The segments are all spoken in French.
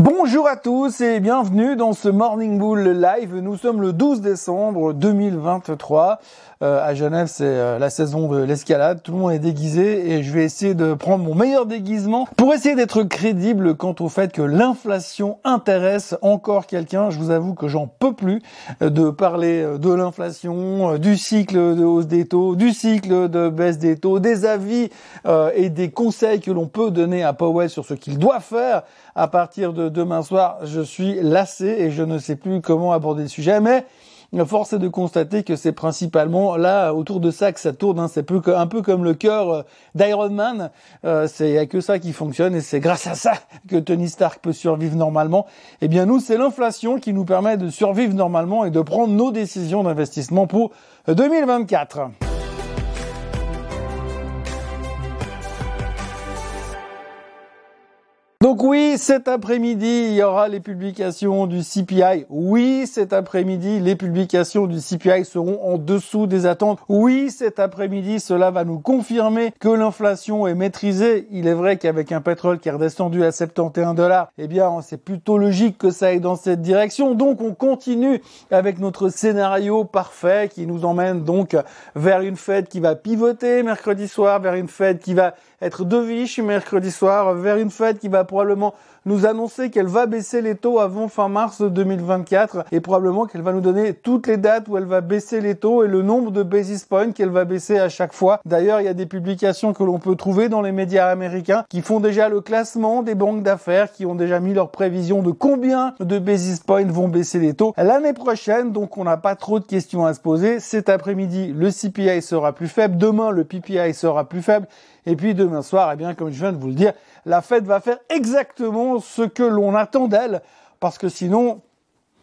Bonjour à tous et bienvenue dans ce Morning Bull Live. Nous sommes le 12 décembre 2023. Euh, à Genève, c'est euh, la saison de l'escalade. Tout le monde est déguisé et je vais essayer de prendre mon meilleur déguisement pour essayer d'être crédible quant au fait que l'inflation intéresse encore quelqu'un. Je vous avoue que j'en peux plus euh, de parler de l'inflation, du cycle de hausse des taux, du cycle de baisse des taux, des avis et des conseils que l'on peut donner à Powell sur ce qu'il doit faire à partir de demain soir, je suis lassé et je ne sais plus comment aborder le sujet, mais force est de constater que c'est principalement là autour de ça que ça tourne. Hein. C'est un peu comme le cœur euh, d'Iron Man. Euh, c'est que ça qui fonctionne et c'est grâce à ça que Tony Stark peut survivre normalement. Eh bien nous, c'est l'inflation qui nous permet de survivre normalement et de prendre nos décisions d'investissement pour 2024. Donc oui, cet après-midi, il y aura les publications du CPI. Oui, cet après-midi, les publications du CPI seront en dessous des attentes. Oui, cet après-midi, cela va nous confirmer que l'inflation est maîtrisée. Il est vrai qu'avec un pétrole qui est redescendu à 71 dollars, eh bien, c'est plutôt logique que ça aille dans cette direction. Donc, on continue avec notre scénario parfait qui nous emmène donc vers une fête qui va pivoter mercredi soir, vers une fête qui va être deviche mercredi soir, vers une fête qui va probablement nous annoncer qu'elle va baisser les taux avant fin mars 2024 et probablement qu'elle va nous donner toutes les dates où elle va baisser les taux et le nombre de basis points qu'elle va baisser à chaque fois. D'ailleurs, il y a des publications que l'on peut trouver dans les médias américains qui font déjà le classement des banques d'affaires qui ont déjà mis leurs prévisions de combien de basis points vont baisser les taux l'année prochaine. Donc, on n'a pas trop de questions à se poser. Cet après-midi, le CPI sera plus faible. Demain, le PPI sera plus faible. Et puis demain soir, eh bien, comme je viens de vous le dire, la Fed va faire exactement ce que l'on attend d'elle, parce que sinon,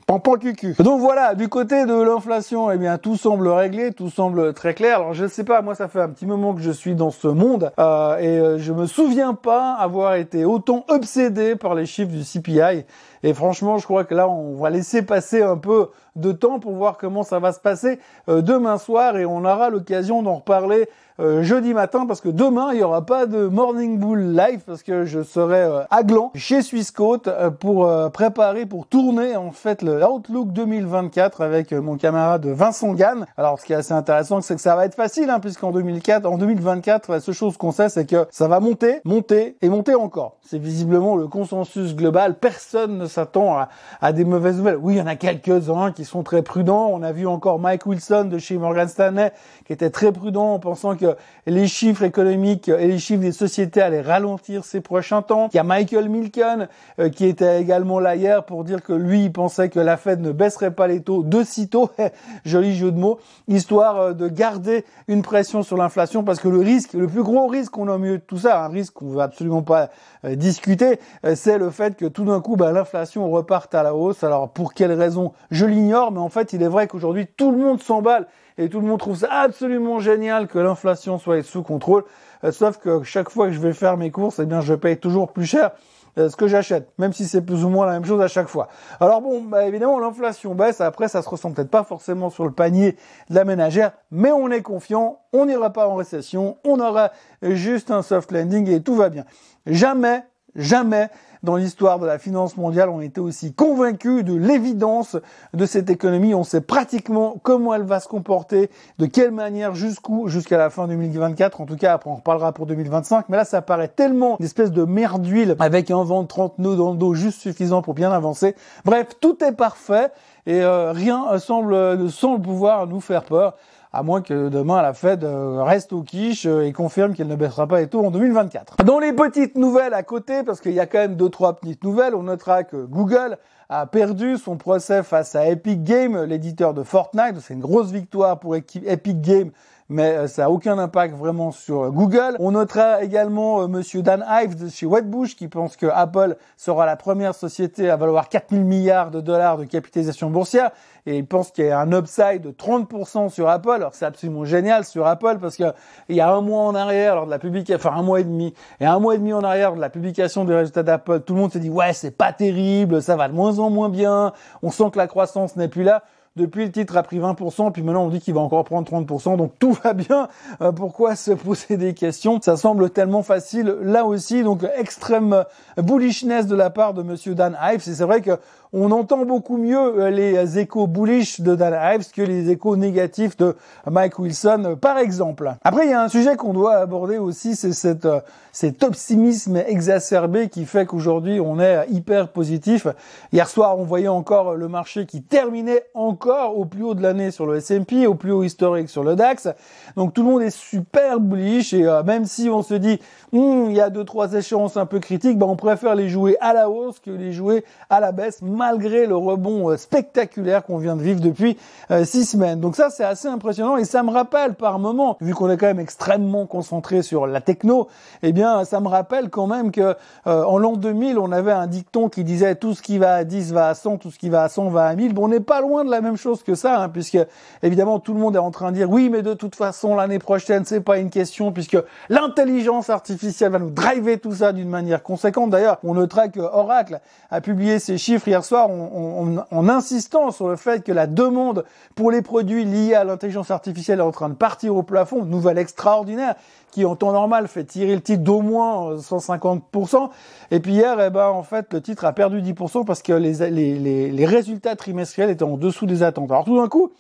Pampan cucu. Donc voilà, du côté de l'inflation, eh bien tout semble réglé, tout semble très clair. Alors je ne sais pas, moi ça fait un petit moment que je suis dans ce monde euh, et euh, je me souviens pas avoir été autant obsédé par les chiffres du CPI. Et franchement, je crois que là, on va laisser passer un peu de temps pour voir comment ça va se passer euh, demain soir et on aura l'occasion d'en reparler euh, jeudi matin parce que demain il n'y aura pas de Morning Bull live parce que je serai euh, à Gland chez Swissquote pour préparer pour tourner en fait le Outlook 2024 avec mon camarade Vincent Gann. Alors ce qui est assez intéressant c'est que ça va être facile hein, puisqu'en 2004 en 2024 la seule chose qu'on sait c'est que ça va monter, monter et monter encore. C'est visiblement le consensus global. Personne ne s'attend à, à, des mauvaises nouvelles. Oui, il y en a quelques-uns qui sont très prudents. On a vu encore Mike Wilson de chez Morgan Stanley qui était très prudent en pensant que les chiffres économiques et les chiffres des sociétés allaient ralentir ces prochains temps. Il y a Michael Milken euh, qui était également là hier pour dire que lui, il pensait que la Fed ne baisserait pas les taux de sitôt, joli jeu de mots, histoire euh, de garder une pression sur l'inflation parce que le risque, le plus gros risque qu'on a au milieu de tout ça, un risque qu'on veut absolument pas euh, discuter, c'est le fait que tout d'un coup, bah, l'inflation reparte à la hausse. Alors pour quelle raison? Je l'ignore, mais en fait, il est vrai qu'aujourd'hui, tout le monde s'emballe et tout le monde trouve ça absolument génial que l'inflation soit sous contrôle. Euh, sauf que chaque fois que je vais faire mes courses, eh bien, je paye toujours plus cher euh, ce que j'achète, même si c'est plus ou moins la même chose à chaque fois. Alors bon, bah évidemment, l'inflation baisse. Après, ça se ressent peut-être pas forcément sur le panier de la ménagère, mais on est confiant. On n'ira pas en récession. On aura juste un soft landing et tout va bien. Jamais, jamais dans l'histoire de la finance mondiale, on était aussi convaincus de l'évidence de cette économie. On sait pratiquement comment elle va se comporter, de quelle manière, jusqu'où, jusqu'à la fin 2024. En tout cas, après on reparlera pour 2025. Mais là, ça paraît tellement une espèce de merde d'huile avec un vent de 30 nœuds dans le dos juste suffisant pour bien avancer. Bref, tout est parfait et euh, rien semble sans pouvoir nous faire peur à moins que demain la Fed euh, reste au quiche euh, et confirme qu'elle ne baissera pas les taux en 2024. Dans les petites nouvelles à côté, parce qu'il y a quand même deux trois petites nouvelles, on notera que Google a perdu son procès face à Epic Games, l'éditeur de Fortnite. C'est une grosse victoire pour Epic Games mais euh, ça a aucun impact vraiment sur euh, Google. On notera également euh, monsieur Dan Ives de chez Wedbush qui pense que Apple sera la première société à valoir 4000 milliards de dollars de capitalisation boursière et il pense qu'il y a un upside de 30% sur Apple. Alors c'est absolument génial sur Apple parce que il y a un mois en arrière, lors de la publication, enfin un mois et demi, et un mois et demi en arrière de la publication des résultats d'Apple, tout le monde s'est dit ouais c'est pas terrible, ça va de moins moins bien, on sent que la croissance n'est plus là. Depuis, le titre a pris 20%, puis maintenant on dit qu'il va encore prendre 30%, donc tout va bien. Euh, pourquoi se poser des questions? Ça semble tellement facile là aussi, donc extrême bullishness de la part de Monsieur Dan Ives. Et c'est vrai que on entend beaucoup mieux euh, les échos bullish de Dan Ives que les échos négatifs de Mike Wilson, euh, par exemple. Après, il y a un sujet qu'on doit aborder aussi, c'est cette, euh, cet optimisme exacerbé qui fait qu'aujourd'hui, on est hyper positif. Hier soir, on voyait encore le marché qui terminait encore au plus haut de l'année sur le S&P, au plus haut historique sur le DAX. Donc tout le monde est super bullish et même si on se dit, hum, il y a deux, trois échéances un peu critiques, ben, on préfère les jouer à la hausse que les jouer à la baisse malgré le rebond euh, spectaculaire qu'on vient de vivre depuis euh, six semaines. Donc ça, c'est assez impressionnant et ça me rappelle par moment, vu qu'on est quand même extrêmement concentré sur la techno, eh bien, ça me rappelle quand même que euh, en l'an 2000, on avait un dicton qui disait tout ce qui va à 10 va à 100, tout ce qui va à 100 va à 1000. Bon, on n'est pas loin de la même chose que ça, hein, puisque évidemment tout le monde est en train de dire oui, mais de toute façon l'année prochaine c'est pas une question puisque l'intelligence artificielle va nous driver tout ça d'une manière conséquente. D'ailleurs, on notera que Oracle a publié ses chiffres hier soir en, insistant sur le fait que la demande pour les produits liés à l'intelligence artificielle est en train de partir au plafond, nouvelle extraordinaire qui en temps normal fait tirer le titre d'au moins 150%. Et puis hier, eh ben, en fait, le titre a perdu 10% parce que les, les, les résultats trimestriels étaient en dessous des attentes. Alors tout d'un coup,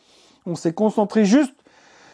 on s'est concentré juste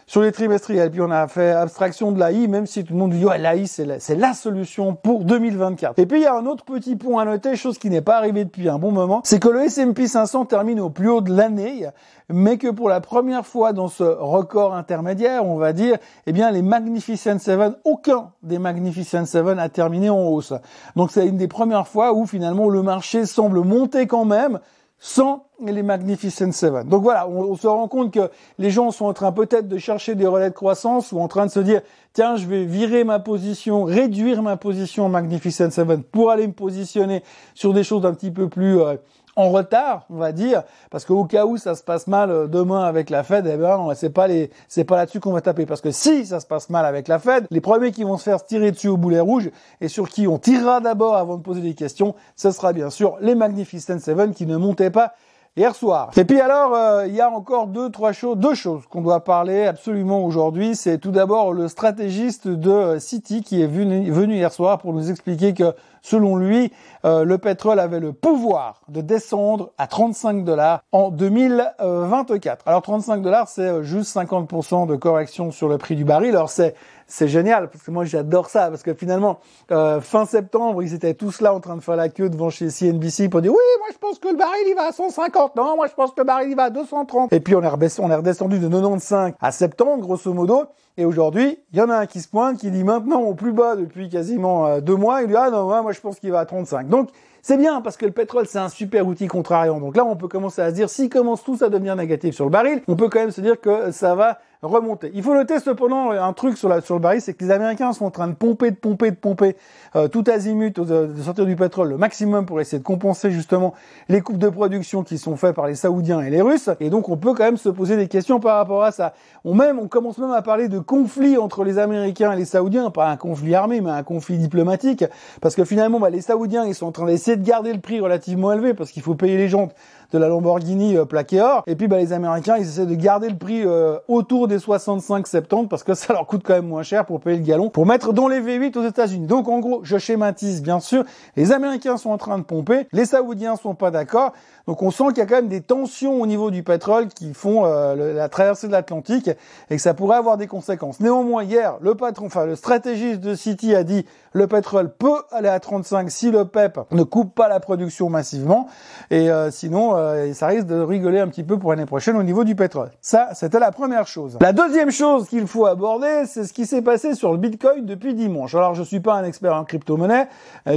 sur les trimestriels. Puis on a fait abstraction de l'AI, même si tout le monde dit ouais l'AI c'est la, la solution pour 2024. Et puis il y a un autre petit point à noter, chose qui n'est pas arrivée depuis un bon moment, c'est que le S&P 500 termine au plus haut de l'année, mais que pour la première fois dans ce record intermédiaire, on va dire, eh bien les Magnificent Seven, aucun des Magnificent Seven a terminé en hausse. Donc c'est une des premières fois où finalement le marché semble monter quand même sans les Magnificent Seven. Donc voilà, on, se rend compte que les gens sont en train peut-être de chercher des relais de croissance ou en train de se dire tiens, je vais virer ma position, réduire ma position Magnificent Seven pour aller me positionner sur des choses un petit peu plus euh, en retard, on va dire, parce qu'au cas où ça se passe mal euh, demain avec la Fed, eh ben c'est pas les, c'est pas là-dessus qu'on va taper, parce que si ça se passe mal avec la Fed, les premiers qui vont se faire tirer dessus au boulet rouge et sur qui on tirera d'abord avant de poser des questions, ce sera bien sûr les Magnificent Seven qui ne montaient pas hier soir. Et puis alors, euh, il y a encore deux, trois choses, deux choses qu'on doit parler absolument aujourd'hui. C'est tout d'abord le stratégiste de City qui est venu, venu hier soir pour nous expliquer que selon lui, euh, le pétrole avait le pouvoir de descendre à 35 dollars en 2024. Alors 35 dollars, c'est euh, juste 50% de correction sur le prix du baril. Alors c'est c'est génial parce que moi j'adore ça parce que finalement euh, fin septembre ils étaient tous là en train de faire la queue devant chez CNBC pour dire oui moi je pense que le baril il va à 150 non moi je pense que le baril il va à 230 et puis on est redescendu, on de 95 à septembre grosso modo. Et aujourd'hui il y en a un qui se pointe qui dit maintenant au plus bas depuis quasiment euh, deux mois il dit ah non moi je pense qu'il va à 35 donc c'est bien parce que le pétrole, c'est un super outil contrariant. Donc là, on peut commencer à se dire, si commence tout à devenir négatif sur le baril, on peut quand même se dire que ça va remonter. Il faut noter cependant un truc sur, la, sur le baril, c'est que les Américains sont en train de pomper, de pomper, de pomper euh, tout azimut de sortir du pétrole le maximum pour essayer de compenser justement les coupes de production qui sont faites par les Saoudiens et les Russes. Et donc on peut quand même se poser des questions par rapport à ça. On même, on commence même à parler de conflit entre les Américains et les Saoudiens, pas un conflit armé, mais un conflit diplomatique, parce que finalement, bah, les Saoudiens, ils sont en train d'essayer de garder le prix relativement élevé parce qu'il faut payer les jantes de la Lamborghini euh, plaquée or. Et puis bah, les Américains, ils essaient de garder le prix euh, autour des 65-70 parce que ça leur coûte quand même moins cher pour payer le galon, pour mettre dans les V8 aux États-Unis. Donc en gros, je schématise bien sûr, les Américains sont en train de pomper, les Saoudiens sont pas d'accord. Donc on sent qu'il y a quand même des tensions au niveau du pétrole qui font euh, la traversée de l'Atlantique et que ça pourrait avoir des conséquences. Néanmoins, hier, le patron, enfin le stratégiste de City a dit le pétrole peut aller à 35 si le PEP ne coupe pas la production massivement et euh, sinon euh, ça risque de rigoler un petit peu pour l'année prochaine au niveau du pétrole. Ça, c'était la première chose. La deuxième chose qu'il faut aborder, c'est ce qui s'est passé sur le Bitcoin depuis dimanche. Alors je suis pas un expert en crypto-monnaie,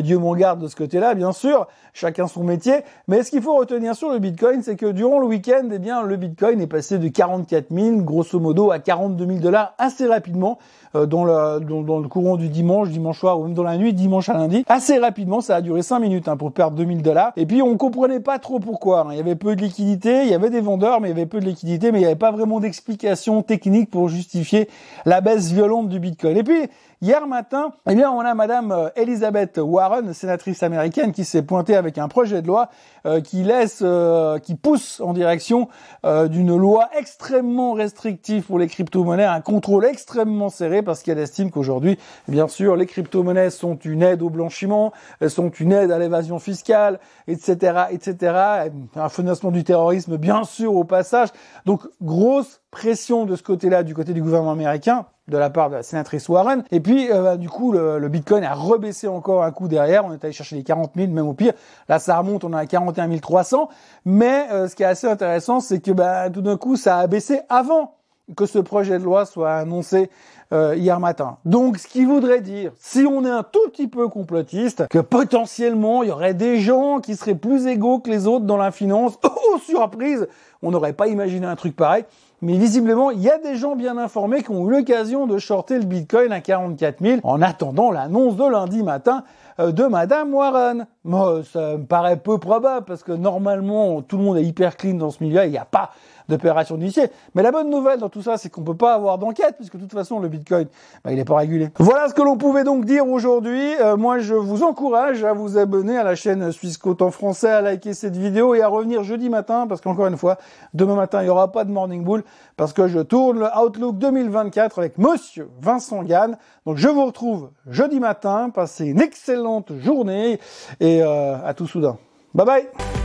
Dieu m'en garde de ce côté-là, bien sûr, chacun son métier, mais ce qu'il faut retenir sûr le Bitcoin, c'est que durant le week-end, eh bien, le Bitcoin est passé de 44 000, grosso modo, à 42 000 dollars assez rapidement euh, dans, le, dans, le courant du dimanche, dimanche soir ou même dans la nuit, dimanche à lundi. Assez rapidement, ça a duré 5 minutes hein, pour perdre 2000 dollars. Et puis on comprenait pas trop pourquoi. Hein. Il y avait peu de liquidité, il y avait des vendeurs, mais il y avait peu de liquidité, mais il n'y avait pas vraiment d'explication techniques pour justifier la baisse violente du Bitcoin. Et puis, Hier matin, eh bien, on a Madame euh, Elizabeth Warren, sénatrice américaine, qui s'est pointée avec un projet de loi euh, qui laisse, euh, qui pousse en direction d'une loi extrêmement restrictive pour les crypto-monnaies, un contrôle extrêmement serré, parce qu'elle estime qu'aujourd'hui, bien sûr, les crypto-monnaies sont une aide au blanchiment, elles sont une aide à l'évasion fiscale, etc., etc., un financement du terrorisme, bien sûr, au passage. Donc, grosse pression de ce côté-là, du côté du gouvernement américain, de la part de la sénatrice Warren. Et puis, euh, bah, du coup, le, Bitcoin a rebaissé encore un coup derrière. On est allé chercher les 40 000, même au pire. Là, ça remonte, on est à 41 300. Mais euh, ce qui est assez intéressant, c'est que bah, tout d'un coup, ça a baissé avant que ce projet de loi soit annoncé euh, hier matin. Donc, ce qui voudrait dire, si on est un tout petit peu complotiste, que potentiellement, il y aurait des gens qui seraient plus égaux que les autres dans la finance. Oh, surprise On n'aurait pas imaginé un truc pareil. Mais visiblement, il y a des gens bien informés qui ont eu l'occasion de shorter le Bitcoin à 44 000 en attendant l'annonce de lundi matin euh, de Madame Warren. Moi, ça me paraît peu probable parce que normalement, tout le monde est hyper clean dans ce milieu. Il n'y a pas d'opération d'initié. Mais la bonne nouvelle dans tout ça, c'est qu'on peut pas avoir d'enquête puisque de toute façon, le Bitcoin, bah, il n'est pas régulé. Voilà ce que l'on pouvait donc dire aujourd'hui. Euh, moi, je vous encourage à vous abonner à la chaîne Suisse en français, à liker cette vidéo et à revenir jeudi matin parce qu'encore une fois, demain matin, il n'y aura pas de Morning Bull parce que je tourne le Outlook 2024 avec Monsieur Vincent Gann. Donc, je vous retrouve jeudi matin. Passez une excellente journée et euh, à tout soudain. Bye bye